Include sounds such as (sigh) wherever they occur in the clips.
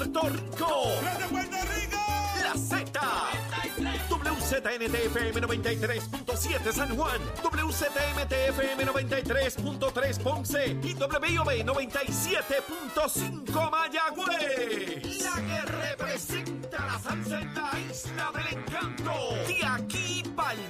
Puerto Rico. Puerto Rico! La Z. WZNTFM 93.7 San Juan, WZMTFM 93.3 Ponce y WIOB 97.5 Mayagüez. La que representa la salsa en la isla del encanto. De aquí para.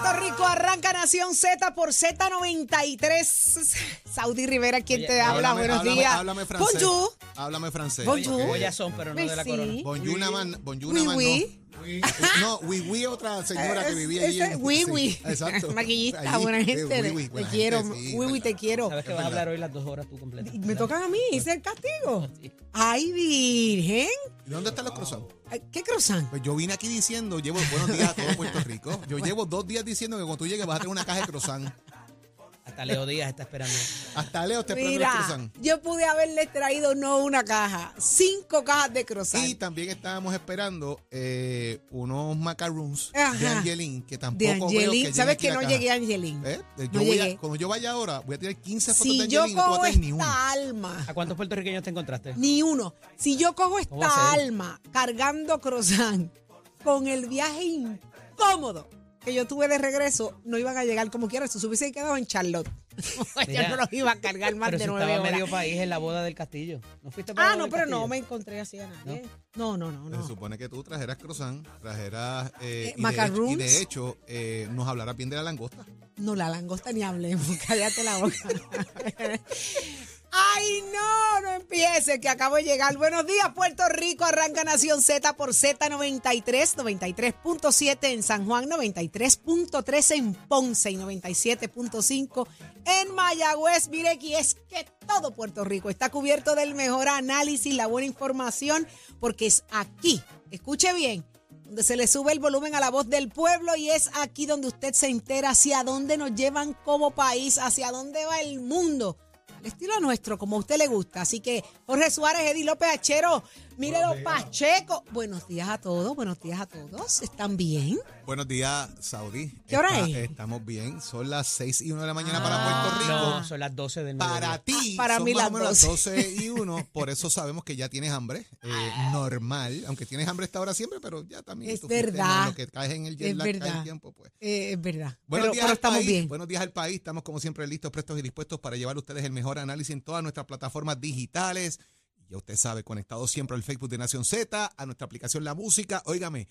Puerto Rico. Arranca Nación Z por Z93. Saudi Rivera, quien te habla. Háblame- Buenos háblame- días. Háblame francés. Bonjour. Háblame francés. Bonjour. Ollas son, pero no de la Sí. corona. Bonjour, una man, bonjour, Oui, oui. No. No, oui, oui, otra señora que Es- vivía allí. ese- en- sí, oui. Exacto. Maquillista, Allí, buena eh, gente. oui, oui, te buena quiero. gente, sí, te quiero. Sabes que vas a hablar hoy las dos horas tú completas. Me tocan a mí, hice el castigo. Ay, virgen. ¿Y dónde están los? Ay, ¿Qué cruzan? Pues yo vine aquí diciendo, llevo buenos días a todo Puerto Rico. Yo llevo dos días diciendo que cuando tú llegues vas a tener una caja de croissant. Hasta Leo Díaz está esperando. Hasta Leo te esperando los Mira, croissants. yo pude haberles traído no una caja, cinco cajas de croissant. Y también estábamos esperando eh, unos macaroons Ajá. de Angelín, que tampoco de veo que ¿Sabes que no caja. llegué a Angelín? ¿Eh? Yo No voy a- llegué. cuando yo vaya ahora, voy a tirar 15 fotos Si de yo Angelín y no te voy a cojo traer ni uno. esta alma, ¿A cuántos puertorriqueños te encontraste? ni uno, si yo cojo ¿Cómo va esta alma cargando croissant con el viaje incómodo que yo tuve de regreso, no iban a llegar como quiera. Si se hubiese quedado en Charlotte, (laughs) Mira, no los iba a cargar más Pero de nueve estaba horas. medio país en la boda del castillo. ¿No fuiste para Ah, no, pero no me encontré así a nadie. No, no, no, Se no. supone que tú trajeras croissant, trajeras... Eh, Eh, y, de hecho, y macaroons. de hecho, eh, nos hablarás bien de la langosta. No, la langosta ni hablemos, (laughs) cállate la boca. Ay, no, no empiece, que acabo de llegar. Buenos días, Puerto Rico. Arranca Nación Z por Z93, 93.7 en San Juan, 93.3 en Ponce y 97.5 en Mayagüez. Mire aquí, es que todo Puerto Rico está cubierto del mejor análisis, la buena información, porque es aquí. Escuche bien donde se le sube el volumen a la voz del pueblo y es aquí donde usted se entera hacia dónde nos llevan como país, hacia dónde va el mundo. Estilo nuestro, como a usted le gusta. Así que Jorge Suárez, Eddie López Achero, mire los Pacheco. Buenos días a todos, buenos días a todos. ¿Están bien? Buenos días, Saudi. ¿Qué hora Está- es? Estamos bien. Son las 6 y 1 de la mañana para Ah. Puerto Rico. No, son las 12 del mediodía. Para ti, Ah, para son mí más las o menos las 12. 12 y 1. Por eso sabemos que ya tienes hambre. eh, (laughs) normal. Aunque tienes hambre a esta hora siempre, pero ya también. Es verdad. Lo que caes en el jet Es lag, cae verdad. el tiempo, pues. Eh, es verdad. Buenos pero días pero al estamos país. bien. Buenos días al país. Estamos como siempre listos, prestos y dispuestos para llevar a ustedes el mejor análisis en todas nuestras plataformas digitales. Ya usted sabe, conectado siempre al Facebook de Nación Z, a nuestra aplicación La Música. Óigame,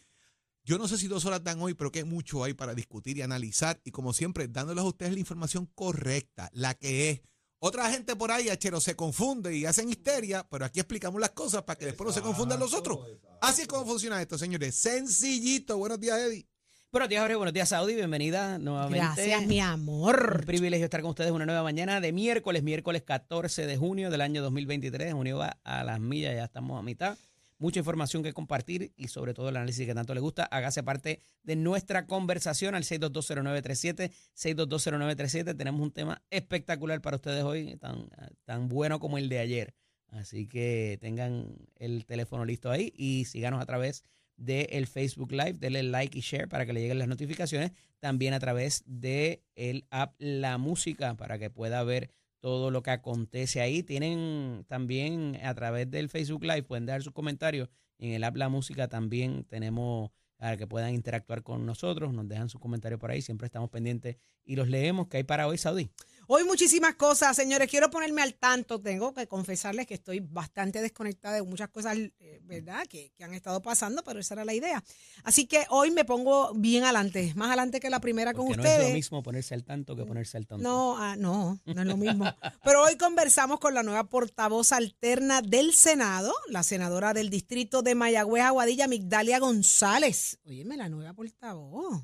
yo no sé si dos horas dan hoy, pero que mucho hay para discutir y analizar. Y como siempre, dándoles a ustedes la información correcta, la que es. Otra gente por ahí, achero, se confunde y hacen histeria, pero aquí explicamos las cosas para que después no se confundan los otros. Así es como funciona esto, señores. Sencillito. Buenos días, Eddie. Buenos días, Jorge. Buenos días, Saudi. Bienvenida nuevamente. Gracias, mi Un amor. privilegio estar con ustedes una nueva mañana de miércoles, miércoles 14 de junio del año 2023. Junio va a las millas, ya estamos a mitad. Mucha información que compartir y sobre todo el análisis que tanto le gusta. Hágase parte de nuestra conversación al 6220937, 6220937. Tenemos un tema espectacular para ustedes hoy, tan, tan bueno como el de ayer. Así que tengan el teléfono listo ahí y síganos a través del Facebook Live, denle like y share para que le lleguen las notificaciones. También a través de el app La Música para que pueda ver todo lo que acontece ahí. Tienen también a través del Facebook Live, pueden dejar sus comentarios. En el app La Música también tenemos para que puedan interactuar con nosotros, nos dejan sus comentarios por ahí, siempre estamos pendientes y los leemos. ¿Qué hay para hoy, Saudí? Hoy muchísimas cosas, señores. Quiero ponerme al tanto. Tengo que confesarles que estoy bastante desconectada de muchas cosas, eh, ¿verdad? Que, que han estado pasando, pero esa era la idea. Así que hoy me pongo bien adelante, más adelante que la primera con no ustedes. es lo mismo ponerse al tanto que ponerse al tonto. No, ah, no, no es lo mismo. Pero hoy conversamos con la nueva portavoz alterna del Senado, la senadora del distrito de Mayagüez, Aguadilla, Migdalia González. Óyeme, la nueva portavoz.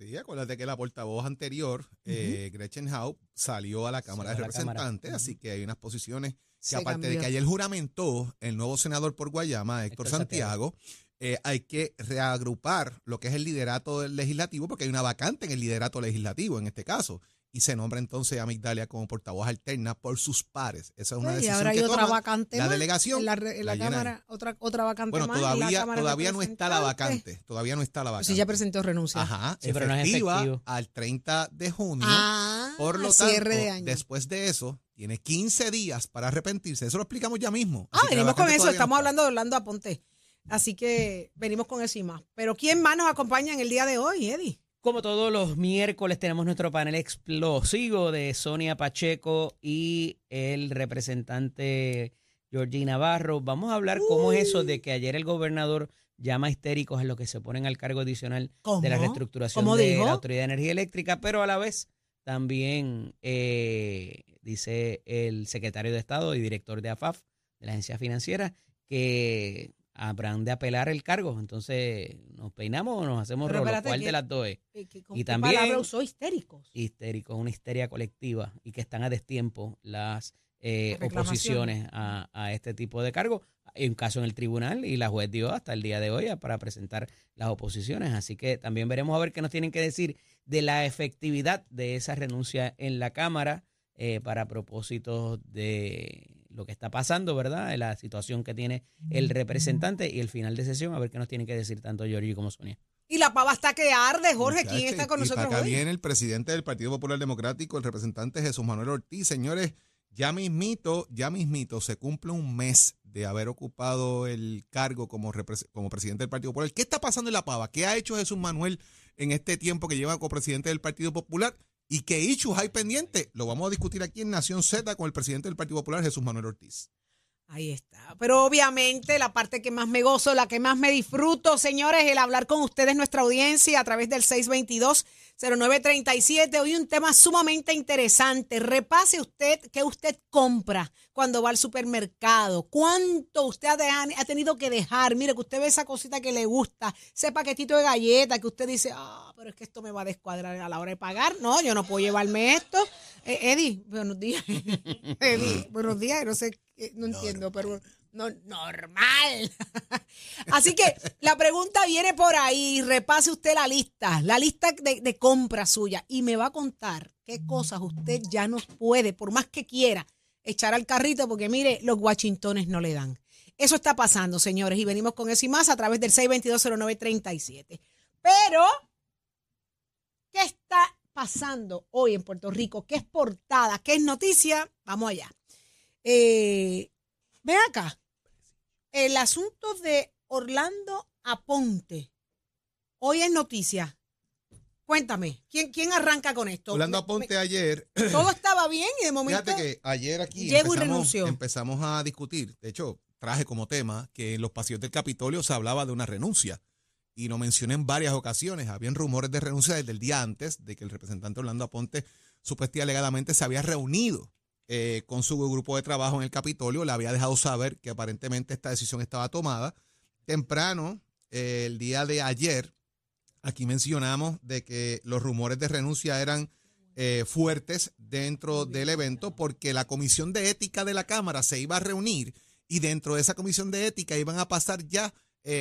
Sí, acuérdate que la portavoz anterior, eh, Gretchen Howe, salió a la Cámara Salió de. Representantes, así que hay unas posiciones que Se aparte de que ayer juramentó el nuevo senador por Guayama, Héctor, Héctor Santiago, eh, hay que reagrupar lo que es el liderato del legislativo, porque hay una vacante en el liderato legislativo en este caso. Y se nombra entonces a Migdalia como portavoz alterna por sus pares. Esa es una y decisión ahora hay que otra toma vacante la delegación. en la, re- en la la llena Cámara, otra, otra vacante Bueno, más en la todavía, Cámara todavía no está la vacante. Todavía no está la vacante. Pues sí, ya presentó renuncia. Ajá, Sí, pero no es efectiva efectivo. al 30 de junio. Ah, Por lo tanto, cierre de año. después de eso, tiene 15 días para arrepentirse. Eso lo explicamos ya mismo. Ah, Así venimos con eso, todavía no estamos está. hablando de Orlando Aponte. Así que venimos con eso y más. Pero ¿quién más nos acompaña en el día de hoy, Eddie? Como todos los miércoles tenemos nuestro panel explosivo de Sonia Pacheco y el representante Georgie Navarro. Vamos a hablar cómo es eso de que ayer el gobernador llama histéricos a los que se ponen al cargo adicional ¿Cómo? de la reestructuración ¿Cómo de dijo? la Autoridad de Energía Eléctrica, pero a la vez también eh, dice el secretario de Estado y director de AFAF, de la agencia financiera, que habrán de apelar el cargo. Entonces, ¿nos peinamos o nos hacemos rolo? ¿Cuál que- de las dos es? Eh, que- ¿con Y también- palabra usó histéricos? histérico, una histeria colectiva y que están a destiempo las eh, oposiciones a, a este tipo de cargo. Hay un caso en el tribunal y la juez dio hasta el día de hoy para presentar las oposiciones. Así que también veremos a ver qué nos tienen que decir de la efectividad de esa renuncia en la Cámara eh, para propósitos de lo que está pasando, ¿verdad? La situación que tiene el representante y el final de sesión, a ver qué nos tienen que decir tanto Giorgi como Sonia. Y la pava está que arde, Jorge. ¿Quién está con y nosotros para acá hoy? viene el presidente del Partido Popular Democrático, el representante Jesús Manuel Ortiz. Señores, ya mismito, ya mismito, se cumple un mes de haber ocupado el cargo como, como presidente del Partido Popular. ¿Qué está pasando en La Pava? ¿Qué ha hecho Jesús Manuel en este tiempo que lleva como presidente del Partido Popular? ¿Y qué issues hay pendiente? Lo vamos a discutir aquí en Nación Z con el presidente del Partido Popular, Jesús Manuel Ortiz. Ahí está. Pero obviamente la parte que más me gozo, la que más me disfruto, señores, el hablar con ustedes, nuestra audiencia, a través del 622-0937. Hoy un tema sumamente interesante. Repase usted qué usted compra cuando va al supermercado. ¿Cuánto usted ha, tenido que dejar? Mire, que usted ve esa cosita que le gusta, ese paquetito de galletas que usted dice, ah, pero es que esto me va a descuadrar a la hora de pagar. No, yo no puedo llevarme esto. Eh, Eddie, buenos días. (laughs) Eddie, buenos días. No sé, no entiendo, pero no, normal. (laughs) Así que la pregunta viene por ahí. Repase usted la lista, la lista de, de compra suya y me va a contar qué cosas usted ya no puede, por más que quiera, echar al carrito porque mire, los guachintones no le dan. Eso está pasando, señores, y venimos con eso y más a través del 6220937. Pero, ¿qué está pasando hoy en Puerto Rico? ¿Qué es portada? ¿Qué es noticia? Vamos allá. Eh, ven acá. El asunto de Orlando Aponte. Hoy es noticia. Cuéntame, ¿quién, quién arranca con esto? Orlando Me- Aponte ayer (clears throat) todo estaba bien y de momento. Fíjate que ayer aquí y empezamos, empezamos a discutir. De hecho, traje como tema que en los pasillos del Capitolio se hablaba de una renuncia. Y lo mencioné en varias ocasiones. Habían rumores de renuncia desde el día antes de que el representante Orlando Aponte supuestamente alegadamente se había reunido eh, con su grupo de trabajo en el Capitolio. Le había dejado saber que aparentemente esta decisión estaba tomada. Temprano, eh, el día de ayer, aquí mencionamos de que los rumores de renuncia eran eh, fuertes dentro del evento porque la comisión de ética de la Cámara se iba a reunir y dentro de esa comisión de ética iban a pasar ya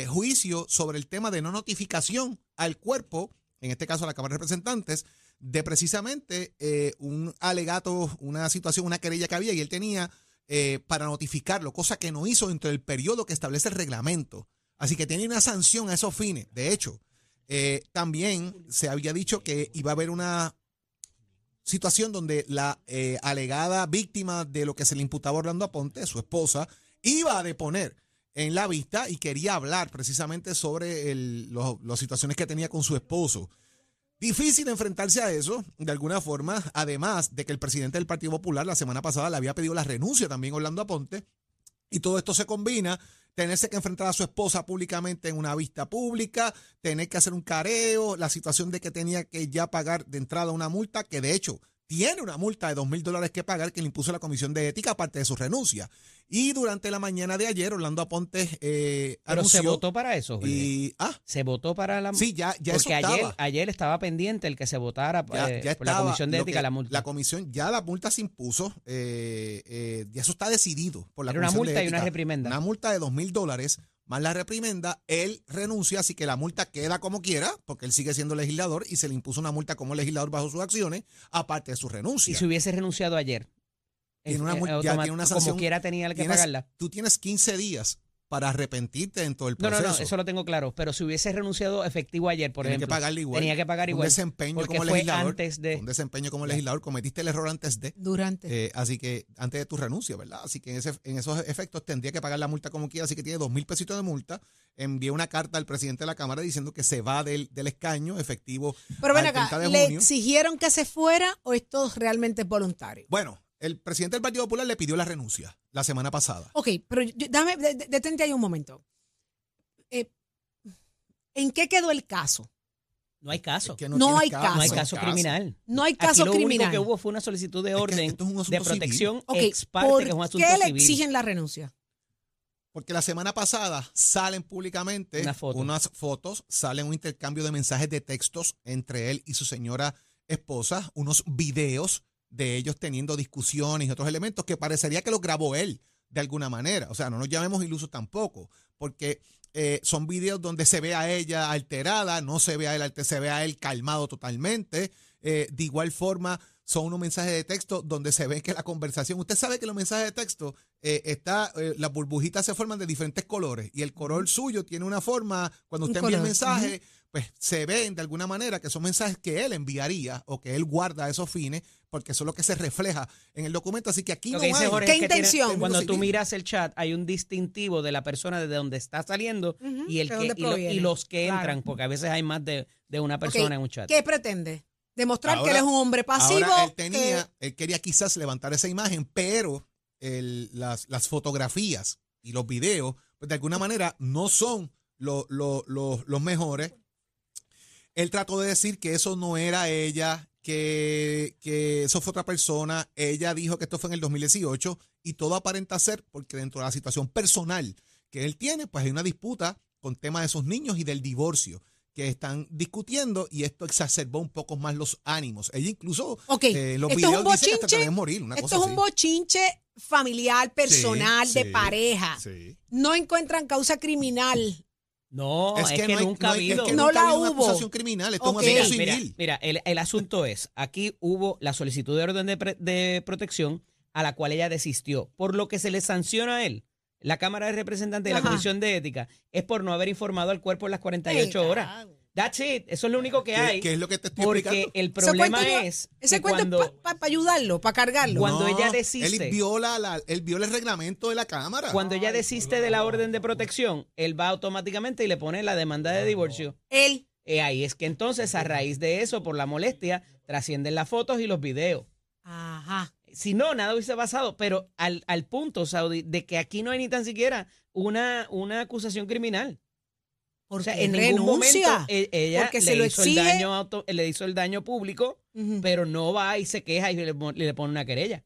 juicio sobre el tema de no notificación al cuerpo, en este caso a la Cámara de Representantes, de precisamente eh, un alegato, una situación, una querella que había y él tenía eh, para notificarlo, cosa que no hizo dentro del periodo que establece el reglamento. Así que tenía una sanción a esos fines. De hecho, eh, también se había dicho que iba a haber una situación donde la eh, alegada víctima de lo que se le imputaba a Orlando Aponte, su esposa, iba a deponer en la vista y quería hablar precisamente sobre las situaciones que tenía con su esposo. Difícil enfrentarse a eso, de alguna forma, además de que el presidente del Partido Popular la semana pasada le había pedido la renuncia también Orlando Aponte, y todo esto se combina, tenerse que enfrentar a su esposa públicamente en una vista pública, tener que hacer un careo, la situación de que tenía que ya pagar de entrada una multa, que de hecho tiene una multa de dos mil dólares que pagar que le impuso la Comisión de Ética, aparte de su renuncia. Y durante la mañana de ayer, Orlando Aponte eh, Pero anunció... se votó para eso. Jorge. y, ah, Se votó para la sí, ya, ya eso Porque ayer, estaba. ayer estaba pendiente el que se votara Ya, eh, ya por la estaba Comisión de lo Ética que- la multa. La comisión, ya la multa se impuso, eh, eh, ya eso está decidido por la Era una Comisión de multa y una Ética. reprimenda. Una multa de dos mil dólares más la reprimenda. Él renuncia, así que la multa queda como quiera, porque él sigue siendo legislador y se le impuso una multa como legislador bajo sus acciones, aparte de su renuncia. y si hubiese renunciado ayer. Tiene una eh, ya tiene una sanción. Como quiera tenía que Tienes- pagarla. Tú tienes 15 días para arrepentirte en todo el No, no, proceso. no, eso lo tengo claro. Pero si hubiese renunciado efectivo ayer, por Tienes ejemplo. que pagarle igual. Tenía que pagar igual. Un desempeño porque como fue legislador. antes de. Un desempeño como legislador. Cometiste el error antes de. Durante. Eh, así que antes de tu renuncia, ¿verdad? Así que en, ese- en esos efectos tendría que pagar la multa como quiera, así que tiene dos mil pesitos de multa. Envié una carta al presidente de la Cámara diciendo que se va del, del escaño efectivo. Pero ven acá, 30 de ¿le junio. exigieron que se fuera o esto realmente es voluntario? Bueno, el presidente del Partido Popular le pidió la renuncia la semana pasada. Ok, pero yo- dame, de- de- detente ahí un momento. Eh, ¿En qué quedó el caso? No hay caso. Es que No tiene hay caso. no hay no caso criminal. No hay Aquí caso lo criminal. único que hubo fue una solicitud de Es que orden esto es un asunto de protección Ok, ex parte, ¿por que es un asunto qué le civil. exigen la renuncia? Porque la semana pasada salen públicamente Una foto. unas fotos, salen un intercambio de mensajes de textos entre él y su señora esposa, unos videos de ellos teniendo discusiones y otros elementos que parecería que los grabó él de alguna manera. O sea, no nos llamemos ilusos tampoco, porque eh, son videos donde se ve a ella alterada, no se ve a él, se ve a él calmado totalmente. Eh, de igual forma, son unos mensajes de texto donde se ve que la conversación, usted sabe que los mensajes de texto eh, está, eh, las burbujitas se forman de diferentes colores y el color suyo tiene una forma, cuando usted envía el mensaje, pues se ven de alguna manera que son mensajes que él enviaría o que él guarda a esos fines, porque eso es lo que se refleja en el documento. Así que aquí Lo no que dice hay- Jorge ¿Qué es que tiene- intención? cuando tú miras el chat, hay un distintivo de la persona desde donde está saliendo Ujú, y, el que, y, lo- y los que Claro. entran, porque a veces hay más de, de una persona en un chat. ¿Qué pretende? Demostrar que él es un hombre pasivo. Ahora él que- tenía, él quería quizás levantar esa imagen, pero el- las, las fotografías y los videos, pues de alguna manera no son lo- lo- lo- los mejores. Él trató de decir que eso no era ella, que, que eso fue otra persona. Ella dijo que esto fue en el 2018 y todo aparenta ser porque dentro de la situación personal que él tiene, pues hay una disputa con temas de sus niños y del divorcio que están discutiendo y esto exacerbó un poco más los ánimos. Ella incluso Ok, eh, los esto es videos un dice que hasta morir, una Esto cosa es un bochinche familiar, personal, Sí, de sí, pareja. Sí. No encuentran causa criminal. No, es, que, no hay- nunca no ha hay- es habido. que No nunca la habido una hubo. acusación criminal, esto Ok. es un asunto Mira, civil. mira, el, el asunto es, aquí hubo la solicitud de orden de, pre- de protección a la cual ella desistió, por lo que se le sanciona a él. La Cámara de Representantes y la Ajá. Comisión de Ética es por no haber informado al cuerpo en las 48 Ey, horas. That's it. Eso es lo único que ¿Qué, hay. qué es lo que te estoy porque explicando? el Ese problema cuento es Ese que cuento cuando, es para ayudarlo, para cargarlo. cuando No, ella desiste- Él viola, la, él viola el reglamento de la Cámara. cuando ella desiste de la orden de protección, él va automáticamente y le pone la demanda de divorcio. Él. Eh, ahí es que entonces, a raíz de eso, por la molestia, trascienden las fotos y los videos. Ajá. Si no, nada hubiese pasado, pero al, al punto, Saudi, de que aquí no hay ni tan siquiera una, una acusación criminal. O Porque sea, en ningún renuncia. momento e- ella Porque le, se lo hizo exige. el daño auto- le hizo el daño público, pero no va y se queja y le, le pone una querella.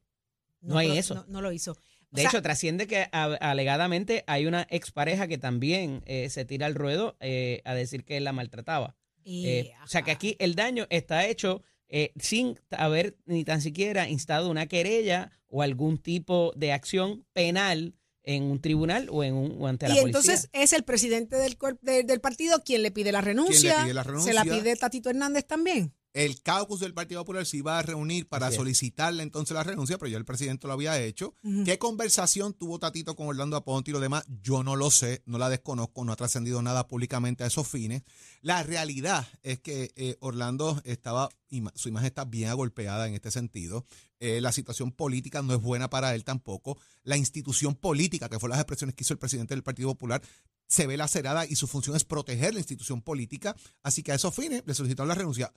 no hay pero eso. No, no lo hizo. O De sea, hecho, trasciende que a- alegadamente hay una expareja que también eh, se tira al ruedo eh, a decir que él la maltrataba. Eh, o sea que aquí el daño está hecho eh, sin haber ni tan siquiera instado una querella o algún tipo de acción penal en un tribunal o en un o ante la Y policía. entonces es el presidente del, de- del partido quien le pide la renuncia. pide la Se la renuncia? pide Tatito Hernández también. El caucus del Partido Popular se iba a reunir para solicitarle entonces la renuncia, pero ya el presidente lo había hecho. ¿Qué conversación tuvo Tatito con Orlando Aponte y lo demás? Yo no lo sé, no la desconozco, no ha trascendido nada públicamente a esos fines. La realidad es que eh, Orlando estaba, su imagen está bien agolpeada en este sentido. Eh, la situación política no es buena para él tampoco. La institución política, que fue las expresiones que hizo el presidente del Partido Popular, se ve lacerada y su función es proteger la institución política. Así que a esos fines le solicitaron la renuncia.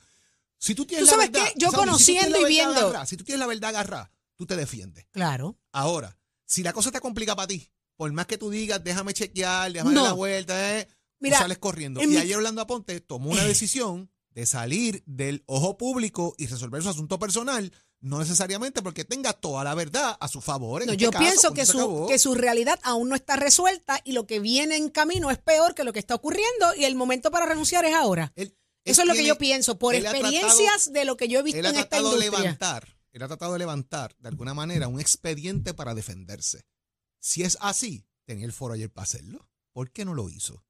Si tú tienes ¿Tú la verdad, qué? Yo Saudi, conociendo y viendo- agarrada, si tú tienes la verdad agarrada, tú te defiendes. Claro. Ahora, si la cosa te complica para ti, por más que tú digas, déjame chequear, déjame No. dar la vuelta, eh, Mira, tú sales corriendo. en Y mi- ayer Orlando Aponte tomó una (clears throat) decisión de salir del ojo público y resolver su asunto personal, no necesariamente porque tenga toda la verdad a su favor. en No, este yo caso, pienso que su, que su realidad aún no está resuelta y lo que viene en camino es peor que lo que está ocurriendo y el momento para renunciar es ahora. Eso él es lo que yo pienso, por él ha experiencias de lo que yo he visto Él ha en esta tratado de industria. levantar, él ha tratado de levantar de alguna manera un expediente para defenderse. Si es así, tenía el foro ayer para hacerlo. ¿Por qué no lo hizo?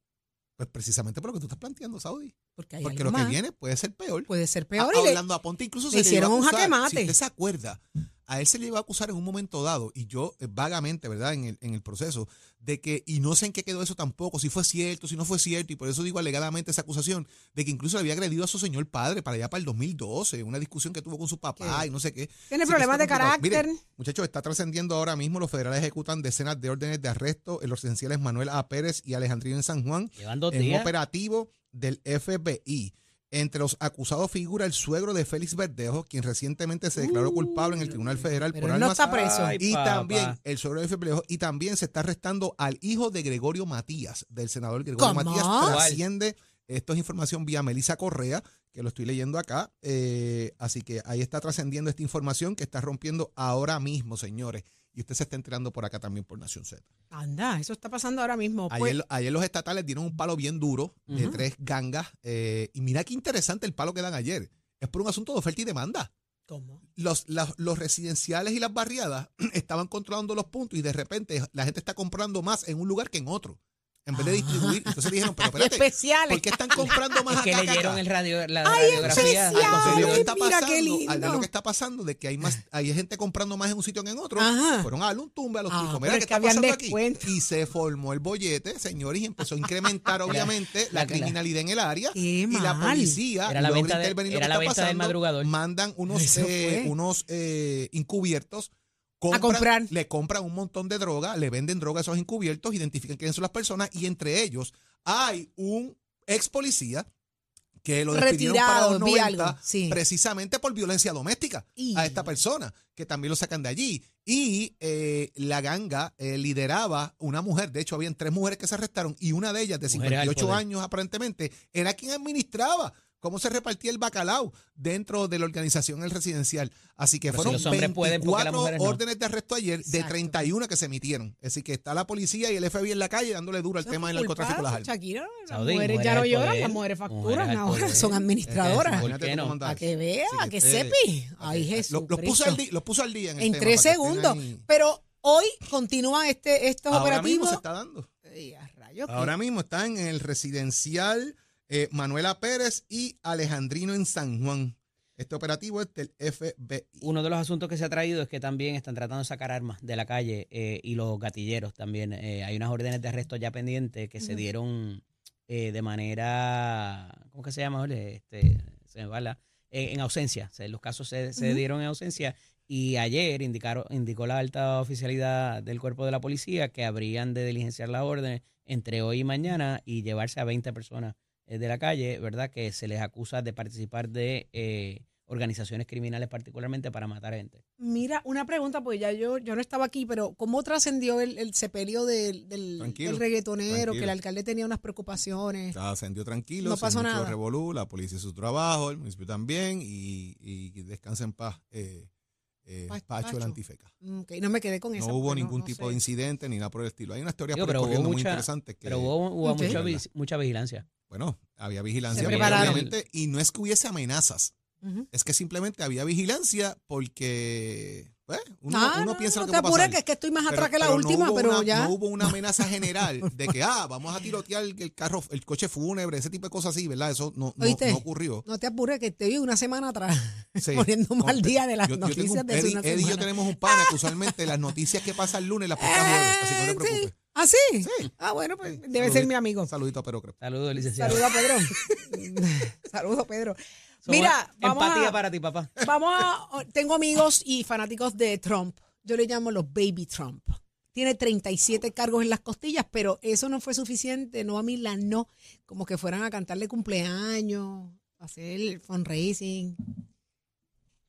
Pues precisamente por lo que tú estás planteando, Saudi. Porque, hay Porque algo lo que viene puede ser peor. puede ser peor. A- y le- Orlando Aponte incluso le se le hicieron iba a un jaque acusar, mate. Si usted se acuerda, a él se le iba a acusar en un momento dado, y yo eh, vagamente, ¿verdad? En el, en el proceso, de que, y no sé en qué quedó eso tampoco, si fue cierto, si no fue cierto, y por eso digo alegadamente esa acusación, de que incluso le había agredido a su señor padre para allá para el 2012, una discusión que tuvo con su papá ¿Qué? y no sé qué. Tiene problemas de carácter. Mire, muchachos, está trascendiendo ahora mismo, los federales ejecutan decenas de órdenes de arresto en los residenciales Manuel A. Pérez y Alejandrino en San Juan en un operativo del FBI. Entre los acusados figura el suegro de Félix Verdejo, quien recientemente se declaró culpable en el Tribunal Federal Pero por él no armas. está preso. Ay, y papá. también el suegro de Verdejo y también se está arrestando al hijo de Gregorio Matías, del senador Gregorio ¿Cómo? Matías. Trasciende, esto es información vía Melissa Correa, que lo estoy leyendo acá. eh, así que ahí está trascendiendo esta información que está rompiendo ahora mismo, señores. Y usted se está enterando por acá también por Nación Z. Anda, eso está pasando ahora mismo. Pues, Ayer, ayer los estatales dieron un palo bien duro de Ujú. tres gangas. eh, y mira qué interesante el palo que dan ayer. Es por un asunto de oferta y demanda. ¿Cómo? Los, las- los residenciales y las barriadas (clears throat) estaban controlando los puntos y de repente la gente está comprando más en un lugar que en otro. En vez de Ah. distribuir. Entonces dijeron, pero (laughs) espérate, especiales. ¿por qué están comprando más (laughs) Es que acá que leyeron acá? el radio, la Ay, radiografía. Entonces, lo que está mira qué pasando, lindo. al ver lo que está pasando de que hay más, hay gente comprando más en un sitio que en otro, Ajá. fueron a darle un tumbe a los Ah, tipos. Mira qué que está pasando aquí. Y se formó el bollete, señores, y empezó a incrementar, (laughs) obviamente, la, la- criminalidad en el área. Qué y la policía Era la venta de- era que la está venta del pasando, madrugador. Mandan unos, eh, unos eh, encubiertos. Compran- comprar. Le compran un montón de droga, le venden droga a esos encubiertos, identifican quiénes son las personas y entre ellos hay un ex policía que lo despidieron para Retirado, los vi 90 algo, sí. precisamente por violencia doméstica Y- a esta persona, que también lo sacan de allí. Y eh, la ganga eh, lideraba una mujer, de hecho habían tres mujeres que se arrestaron y una de ellas de Mujeres al 58 poder. años aparentemente era quien administraba cómo se repartía el bacalao dentro de la organización el residencial. Así que Pero si fueron los hombres pueden, ¿por qué las 24 mujeres no? órdenes de arresto ayer de Exacto. 31 que se emitieron. Así que está la policía y el FBI en la calle dándole duro al Eso tema del narcotráfico de las. Shakira, las Saudí, mujeres mujeres ya no lloran, las mujeres facturan, ahora son administradoras. Para que vea, Así que sepi. Ay, Jesús. Los puso, al los puso al día en, el En tema, tres segundos. Pero hoy continúan este, estos Ahora mismo operativos. se está dando. Ay, a rayos, Ahora mismo están en el residencial eh, Manuela Pérez y Alejandrino en San Juan. Este operativo es del FBI. Uno de los asuntos que se ha traído es que también están tratando de sacar armas de la calle eh, y los gatilleros también. Eh, hay unas órdenes de arresto ya pendientes que se dieron eh, de manera, ¿cómo que se llama? Jorge? Este, se me va la- eh, en ausencia. O sea, los casos se, dieron en ausencia y ayer indicaron, indicó la alta oficialidad del cuerpo de la policía que habrían de diligenciar las órdenes entre hoy y mañana y llevarse a 20 personas de la calle, ¿verdad? Que se les acusa de participar de eh, organizaciones criminales particularmente para matar gente. Mira, una pregunta, pues ya yo, yo no estaba aquí, pero ¿cómo trascendió el, el sepelio del, del, reggaetonero? Que el alcalde tenía unas preocupaciones. Se ascendió tranquilo, No pasó mucho nada. revolú, la policía hizo su trabajo, el municipio también, y, y descansa en paz eh, eh, Pa- Pacho, Pacho. el Antifeca. Mm, ok, no me quedé con No esa. hubo ningún no tipo sé. de incidente ni nada por el estilo. Hay unas teorías Digo, pero hubo muy interesantes que, Pero hubo, hubo mucha, mucha vigilancia. Bueno, había vigilancia, obviamente, y no es que hubiese amenazas, es que simplemente había vigilancia porque pues, uno, Ah, uno no, piensa no lo que te va a apures, que es que estoy más Pero- atrás que la pero no última, hubo pero una- ya. No hubo una (laughs) amenaza general de que, ah, vamos a tirotear el, carro, el coche fúnebre, ese tipo de cosas así, ¿verdad? Eso no, no, ¿Oíste? no ocurrió. No te apures, que te vi una semana atrás (laughs) Sí. poniendo No, mal día de las yo- yo noticias un- de Eddie, una Eddie y yo semana. tenemos un pana que (laughs) usualmente las noticias que pasan el lunes las posta jueves, así que no te Eh, preocupes. sí. ¿Ah, sí? Sí. Ah, bueno, pues debe Saludito- ser mi amigo. Saludito a Pedro Crepo. Saludos, licenciado. Saludos a Pedro. (laughs) Saludos, Pedro. Mira, vamos empatía a, para ti, papá. vamos a. (laughs) Tengo amigos y fanáticos de Trump. Yo le llamo los baby Trump. Tiene 37 cargos en las costillas, pero eso no fue suficiente. No a mí la no. Como que fueran a cantarle cumpleaños, hacer fundraising.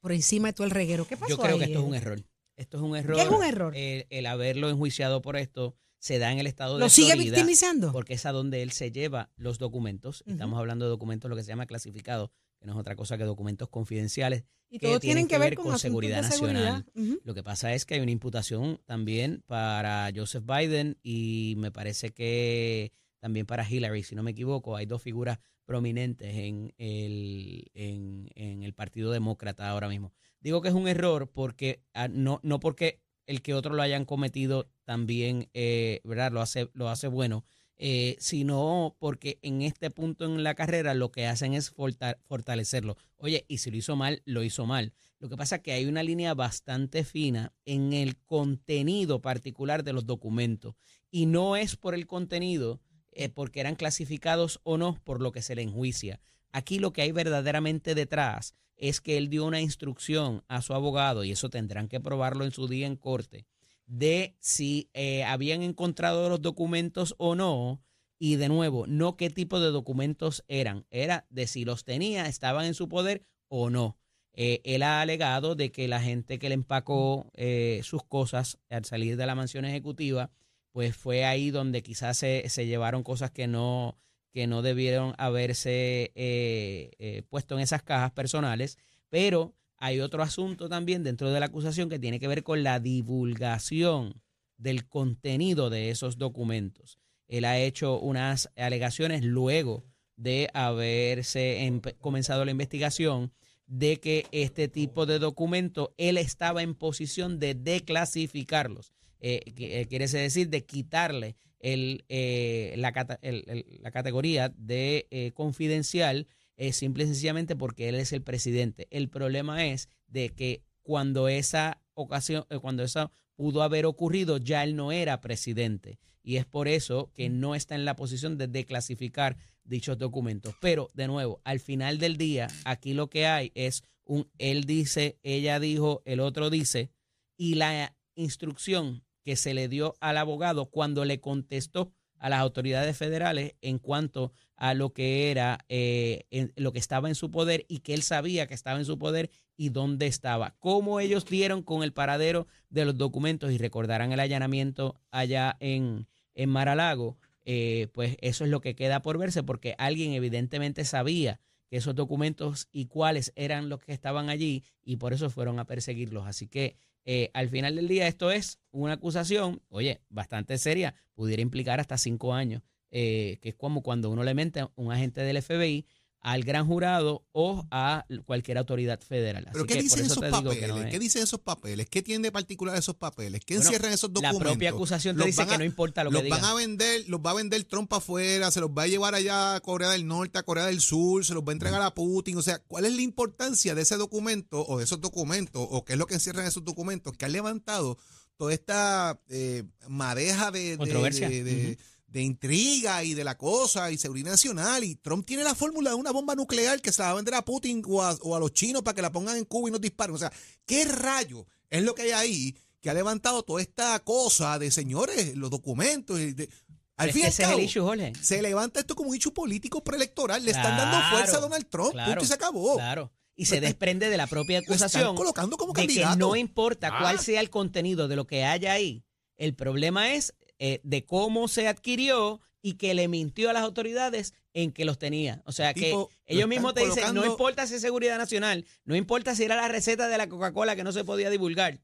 Por encima de todo el reguero. ¿Qué pasó Yo creo que esto es un error. Esto es un error. ¿Qué es un error? El, el haberlo enjuiciado por esto se da en el estado de ¿Lo sigue Florida, victimizando? Porque es a donde él se lleva los documentos. Estamos hablando de documentos, lo que se llama clasificados, que no es otra cosa que documentos confidenciales. Y que tienen que ver ver con, seguridad nacional. Lo que pasa es que hay una imputación también para Joseph Biden y me parece que también para Hillary, si no me equivoco. Hay dos figuras prominentes en el, en, en el Partido Demócrata ahora mismo. Digo que es un error porque ah, no, no porque el que otros lo hayan cometido también eh, ¿verdad? Lo, hace, lo hace bueno, eh, sino porque en este punto en la carrera lo que hacen es forta- fortalecerlo. Oye, y si lo hizo mal, lo hizo mal. Lo que pasa es que hay una línea bastante fina en el contenido particular de los documentos. Y no es por el contenido, eh, porque eran clasificados o no, por lo que se le enjuicia. Aquí lo que hay verdaderamente detrás es que él dio una instrucción a su abogado, y eso tendrán que probarlo en su día en corte, de si eh, habían encontrado los documentos o no. Y de nuevo, no qué tipo de documentos eran, era de si los tenía, estaban en su poder o no. Eh, él ha alegado de que la gente que le empacó eh, sus cosas al salir de la mansión ejecutiva, pues fue ahí donde quizás se, se llevaron cosas que no, que no debieron haberse eh, eh, puesto en esas cajas personales, pero hay otro asunto también dentro de la acusación que tiene que ver con la divulgación del contenido de esos documentos. Él ha hecho unas alegaciones luego de haberse comenzado la investigación de que este tipo de documentos él estaba en posición de declasificarlos. Eh, eh, quiere decir de quitarle el, eh, la, la categoría de eh, confidencial eh, simple y sencillamente porque él es el presidente. El problema es de que cuando esa ocasión, eh, cuando eso pudo haber ocurrido, ya él no era presidente. Y es por eso que no está en la posición de declasificar dichos documentos. Pero, de nuevo, al final del día, aquí lo que hay es un él dice, ella dijo, el otro dice, y la instrucción que se le dio al abogado cuando le contestó a las autoridades federales en cuanto a lo que era eh, en- lo que estaba en su poder y que él sabía que estaba en su poder y dónde estaba. Cómo ellos dieron con el paradero de los documentos y recordarán el allanamiento allá en, en Maralago, eh, pues eso es lo que queda por verse porque alguien evidentemente sabía que esos documentos y cuáles eran los que estaban allí y por eso fueron a perseguirlos. Así que eh, al final del día esto es una acusación, oye, bastante seria, pudiera implicar hasta cinco años, eh, que es como cuando uno le mente a un agente del FBI al gran jurado o a cualquier autoridad federal. Así ¿Pero qué que dicen eso esos papeles? que no es- ¿Qué dicen esos papeles? ¿Qué tiene de particular esos papeles? ¿Qué Bueno, encierran esos La documentos? propia acusación te Los dice van que no importa lo los que van digan. a vender, los va a vender Trump afuera, se los va a llevar allá a Corea del Norte, a Corea del Sur, se los va a entregar a Putin. O sea, ¿cuál es la importancia de ese documento o de esos documentos o qué es lo que encierran esos documentos que han levantado toda esta eh, madeja de, de- Controversia. de- de- Ujú. De intriga y de la cosa y seguridad nacional? Y Trump tiene la fórmula de una bomba nuclear que se la va a vender a Putin o a, o a los chinos para que la pongan en Cuba y nos disparen. O sea, ¿qué rayo es lo que hay ahí que ha levantado toda esta cosa de señores, los documentos? y de- al fin y al ese es cabo, el issue, Jorge. se levanta esto como un hecho político preelectoral. Le están dando fuerza a Donald Trump. claro, punto y se acabó. Claro. Y se desprende de la propia Lo están acusación colocando como de que no importa Ah. cuál sea el contenido de lo que haya ahí. El problema es eh, de cómo se adquirió y que le mintió a las autoridades en que los tenía. O sea que ellos mismos te dicen, no importa si es seguridad nacional, no importa si era la receta de la Coca-Cola que no se podía divulgar.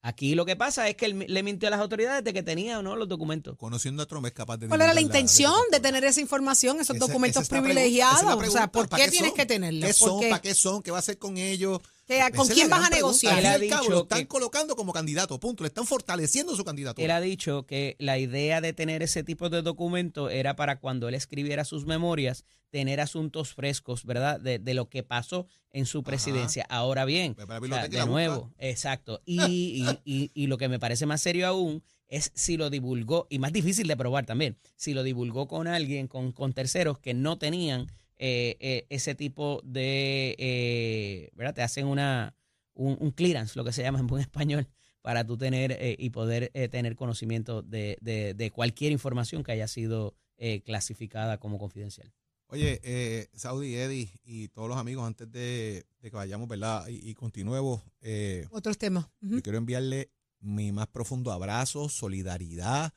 Aquí lo que pasa es que él le mintió a las autoridades de que tenía o no los documentos. Conociendo a Trump es capaz de... ¿Cuál era la intención de de tener esa información, esos Esa- documentos pregunta, privilegiados? o sea. ¿por ¿Para qué tienes son? que tenerlos? ¿Qué son? ¿Para qué son? ¿Qué va a hacer con ellos? Que, ¿Con quién vas a negociar? Él ha cabo, dicho lo están que- colocando como candidato, punto. Le están fortaleciendo su candidatura. Él ha dicho que la idea de tener ese tipo de documento era para cuando él escribiera sus memorias, tener asuntos frescos, ¿verdad? De, de lo que pasó en su presidencia. Ahora bien, o sea, y de nuevo, exacto. Y, y- y- y lo que me parece más serio aún es si lo divulgó, y más difícil de probar también, si lo divulgó con alguien, con, con terceros que no tenían eh, eh, ese tipo de, eh, ¿verdad? Te hacen una, un, un clearance, lo que se llama en buen (laughs) español, para tú tener eh, y poder eh, tener conocimiento de, de- de cualquier información que haya sido eh, clasificada como confidencial. Oye, eh, Saudi, Eddie y todos los amigos, antes de, de que vayamos, ¿verdad? Y, y continuemos, eh, Otros temas. Yo quiero enviarle mi más profundo abrazo, solidaridad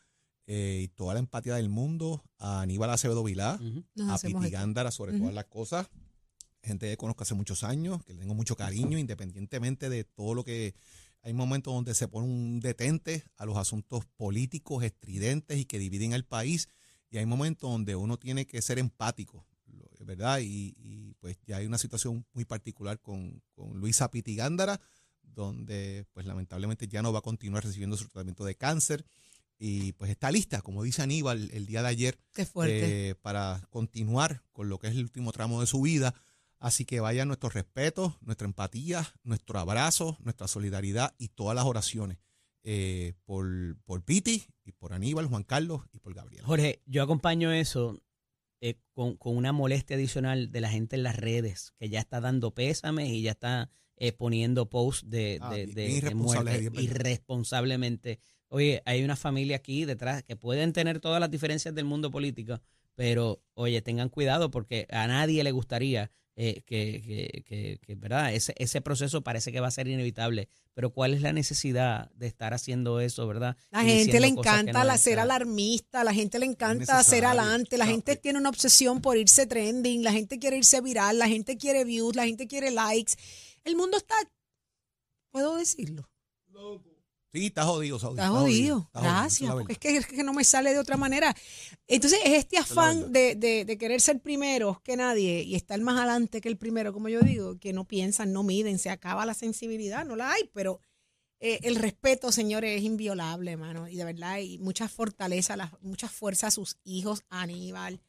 eh, y toda la empatía del mundo a Aníbal Acevedo Vilá, a Piti. Gándara sobre todas las cosas. Gente que conozco hace muchos años, que le tengo mucho cariño, independientemente de todo lo que... Hay momentos donde se pone un detente a los asuntos políticos estridentes y que dividen el país. Y hay momentos donde uno tiene que ser empático, ¿verdad? Y, y, pues ya hay una situación muy particular con, con Luisa Piti Gándara, donde pues lamentablemente ya no va a continuar recibiendo su tratamiento de cáncer. Y pues está lista, como dice Aníbal el día de ayer, Qué fuerte. eh, para continuar con lo que es el último tramo de su vida. Así que vayan nuestros respetos, nuestra empatía, nuestro abrazo, nuestra solidaridad y todas las oraciones eh, por, por Piti y por Aníbal, Juan Carlos y por Gabriel. Jorge, yo acompaño eso eh, con, con una molestia adicional de la gente en las redes, que ya está dando pésames y ya está eh, poniendo posts de, Ah, de, de- de irresponsable, irresponsablemente. Oye, hay una familia aquí detrás que pueden tener todas las diferencias del mundo político, pero oye, tengan cuidado porque a nadie le gustaría eh, que, que, que- que, ¿verdad? Ese, ese proceso parece que va a ser inevitable, pero ¿cuál es la necesidad de estar haciendo eso, verdad? La Y gente le encanta no ser alarmista, la gente le encanta ser adelante, la No, gente tiene una obsesión por irse trending, la gente quiere irse viral, la gente quiere views, la gente quiere likes. El mundo está, puedo decirlo, Sí, está jodido, Saudi. está jodido. está jodido, esa Gracias, es porque que, es que no me sale de otra manera. Entonces es este afán de, de- de querer ser primero que nadie y estar más adelante que el primero, como yo digo, que no piensan, no miden, se acaba la sensibilidad, no la hay, pero eh, el respeto, señores, es inviolable, hermano. Y de verdad, y mucha fortaleza, la- mucha fuerza a sus hijos, a Aníbal,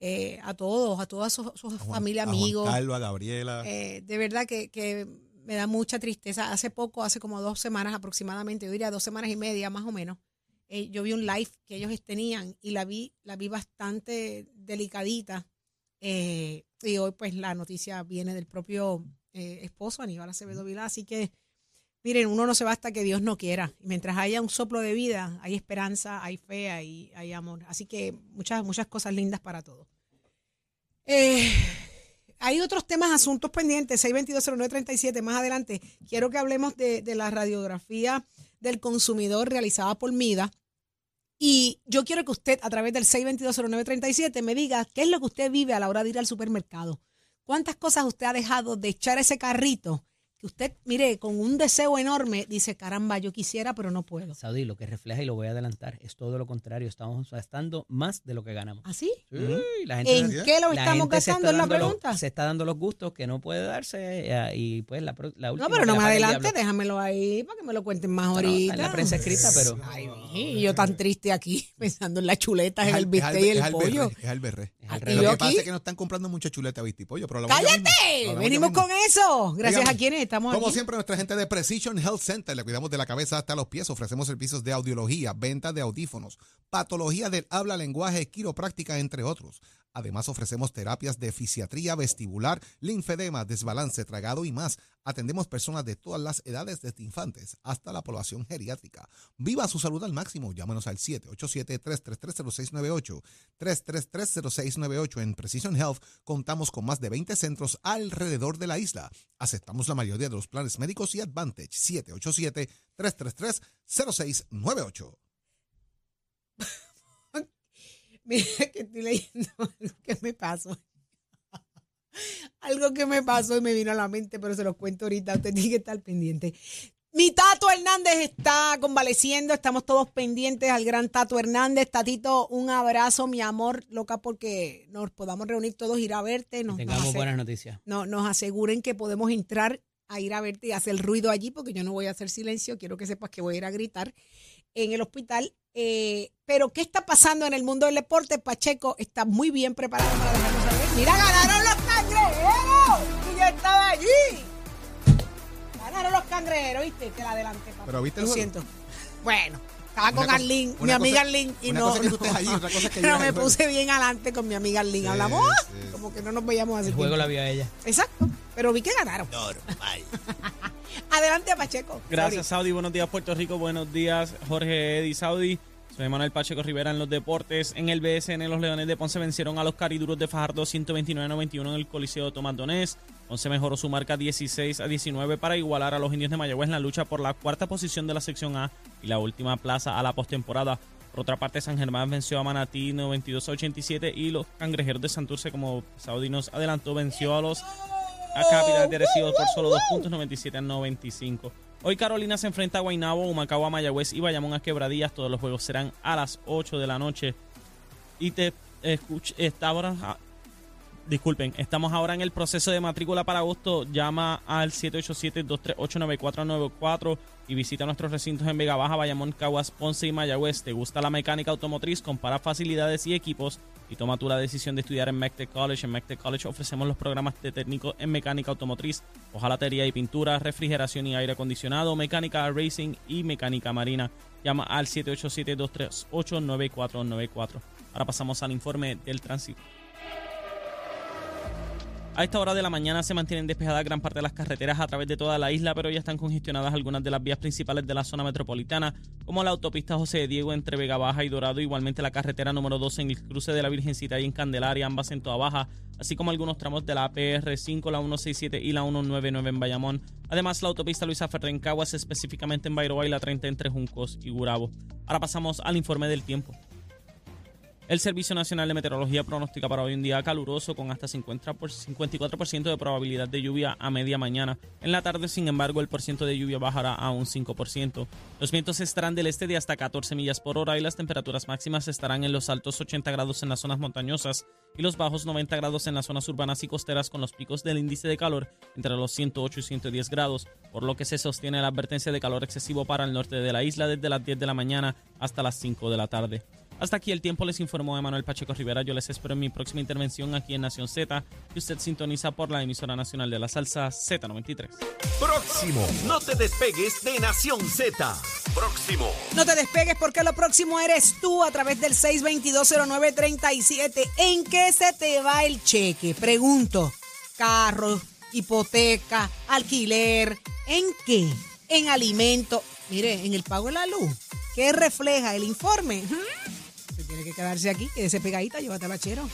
eh, a todos, a toda su, su A Juan- familia, a Juan amigos. Carlos, a Gabriela. Eh, de verdad que, que me da mucha tristeza. Hace poco, hace como dos semanas aproximadamente, yo diría dos semanas y media más o menos, eh, yo vi un live que ellos tenían y la vi, la vi bastante delicadita. eh, y hoy pues la noticia viene del propio eh, esposo Aníbal Acevedo Vilá, así que miren, uno no se va hasta que Dios no quiera. Y mientras haya un soplo de vida, hay esperanza, hay fe, hay, hay amor. Así que muchas, muchas cosas lindas para todos. Eh, hay otros temas, asuntos pendientes, 6220937, más adelante. Quiero que hablemos de, la radiografía del consumidor realizada por MIDA. Y yo quiero que usted, a través del 6220937, me diga qué es lo que usted vive a la hora de ir al supermercado. ¿Cuántas cosas usted ha dejado de echar ese carrito? Que usted, mire, con un deseo enorme, dice, caramba, yo quisiera, pero no puedo. Saudi, lo que refleja, y lo voy a adelantar, es todo lo contrario. Estamos gastando más de lo que ganamos. ¿Así? Sí, la gente, ¿En ¿sí? qué lo la estamos gastando? Es la los- pregunta. se está dando los gustos que no puede darse eh, y pues la, pro- la última No, pero no me adelante, déjamelo ahí para que me lo cuenten más No, ahorita. está en la prensa escrita, pero Ay, y yo tan triste aquí, (laughs) pensando en las chuletas, en el bistec es al- y es el al pollo. Es al berré. Es al Y. Lo que pasa es que no están comprando mucha chuleta viste pollo, pero lo hablamos ya ¡Cállate! Venimos con eso. Gracias Dígame. a quienes estamos Como aquí. siempre, nuestra gente de Precision Health Center, le cuidamos de la cabeza hasta los pies, ofrecemos servicios de audiología, venta de audífonos, patología del habla, lenguaje, quiropráctica, entre otros. Además, ofrecemos terapias de fisiatría vestibular, linfedema, desbalance, tragado y más. Atendemos personas de todas las edades, desde infantes hasta la población geriátrica. Viva su salud al máximo. Llámanos al 787-333-0698. 333-0698. En Precision Health contamos con más de 20 centros alrededor de la isla. Aceptamos la mayoría de los planes médicos y Advantage. 787-333-0698. Mira que estoy leyendo (laughs) algo que me pasó. Algo que me pasó y me vino a la mente, pero se los cuento ahorita. Usted tiene que estar pendiente. Mi Tato Hernández está convaleciendo. Estamos todos pendientes al gran Tato Hernández. Tatito, un abrazo, mi amor, loca, porque nos podamos reunir todos, ir a verte. Nos, tengamos buenas noticias. no, nos aseguren que podemos entrar a ir a verte y hacer ruido allí porque yo no voy a hacer silencio. Quiero que sepas que voy a ir a gritar en el hospital. Eh, pero, ¿qué está pasando en el mundo del deporte? Pacheco está muy bien preparado para dejarlo saber. Mira, ganaron los cangrejeros. Y yo estaba allí. Ganaron los cangrejeros, ¿viste? Que la adelante, papá. Pero ¿viste el Lo juego? siento. Bueno, estaba Una con Arlene, mi amiga Arlene. Y no, cosa es que tú no. estés allí, otra cosa es que (laughs) Pero me juego. puse bien adelante con mi amiga Arlene. Hablamos sí. como que no nos veíamos hace El juego tiempo. la vio a ella. Exacto. Pero vi que ganaron. (laughs) Adelante, Pacheco. Gracias, Saudi. Buenos días, Puerto Rico. Buenos días, Jorge Eddy Saudi. Soy Manuel Pacheco Rivera en los deportes. En el BSN, los Leones de Ponce vencieron a los Cariduros de Fajardo 129-91 en el Coliseo Tomás Donés. Ponce mejoró su marca 16 a 19 para igualar a los indios de Mayagüez en la lucha por la cuarta posición de la sección A y la última plaza a la postemporada. Por otra parte, San Germán venció a Manatí 92 a 87 y los cangrejeros de Santurce, como Saudi nos adelantó, venció a los a Capital de Arecibo por solo dos puntos, 97 a 95. Hoy Carolina se enfrenta a Guaynabo, Humacao Mayagüez y Bayamón a Quebradillas. Todos los juegos serán a las 8 de la noche. Y te escuch está ah, disculpen, estamos ahora en el proceso de matrícula para agosto. Llama al 787-238-9494 y visita nuestros recintos en Vega Baja, Bayamón, Caguas, Ponce y Mayagüez. ¿Te gusta la mecánica automotriz? Compara facilidades y equipos y toma tú la decisión de estudiar en MECTEC College. En MECTEC College ofrecemos los programas de técnico en mecánica automotriz, hojalatería y pintura, refrigeración y aire acondicionado, mecánica racing y mecánica marina. Llama al 787-238-9494. Ahora pasamos al informe del tránsito. A esta hora de la mañana se mantienen despejadas gran parte de las carreteras a través de toda la isla, pero ya están congestionadas algunas de las vías principales de la zona metropolitana, como la autopista José de Diego entre Vega Baja y Dorado, igualmente la carretera número 12 en el cruce de la Virgencita y en Candelaria, ambas en Toa Baja, así como algunos tramos de la APR5, la 167 y la 199 en Bayamón. Además, la autopista Luisa Ferrer en Caguas, específicamente en Bairoa y la 30 entre Juncos y Gurabo. Ahora pasamos al informe del tiempo. El Servicio Nacional de Meteorología pronostica para hoy un día caluroso con hasta 50 por 54% de probabilidad de lluvia a media mañana. En la tarde, sin embargo, el porciento de lluvia bajará a un 5%. Los vientos estarán del este de hasta 14 millas por hora y las temperaturas máximas estarán en los altos 80 grados en las zonas montañosas y los bajos 90 grados en las zonas urbanas y costeras con los picos del índice de calor entre los 108 y 110 grados, por lo que se sostiene la advertencia de calor excesivo para el norte de la isla desde las 10 de la mañana hasta las 5 de la tarde. Hasta aquí el tiempo, les informó Emanuel Pacheco Rivera. Yo les espero en mi próxima intervención aquí en Nación Z, que usted sintoniza por la emisora nacional de la salsa Z93. Próximo. No te despegues de Nación Z. Próximo. No te despegues porque lo próximo eres tú a través del 6220937. ¿En qué se te va el cheque? Pregunto. Carro, hipoteca, alquiler. ¿En qué? En alimento. Mire, en el pago de la luz. ¿Qué refleja el informe? Que quedarse aquí, quédese pegadita, llévatela, chero.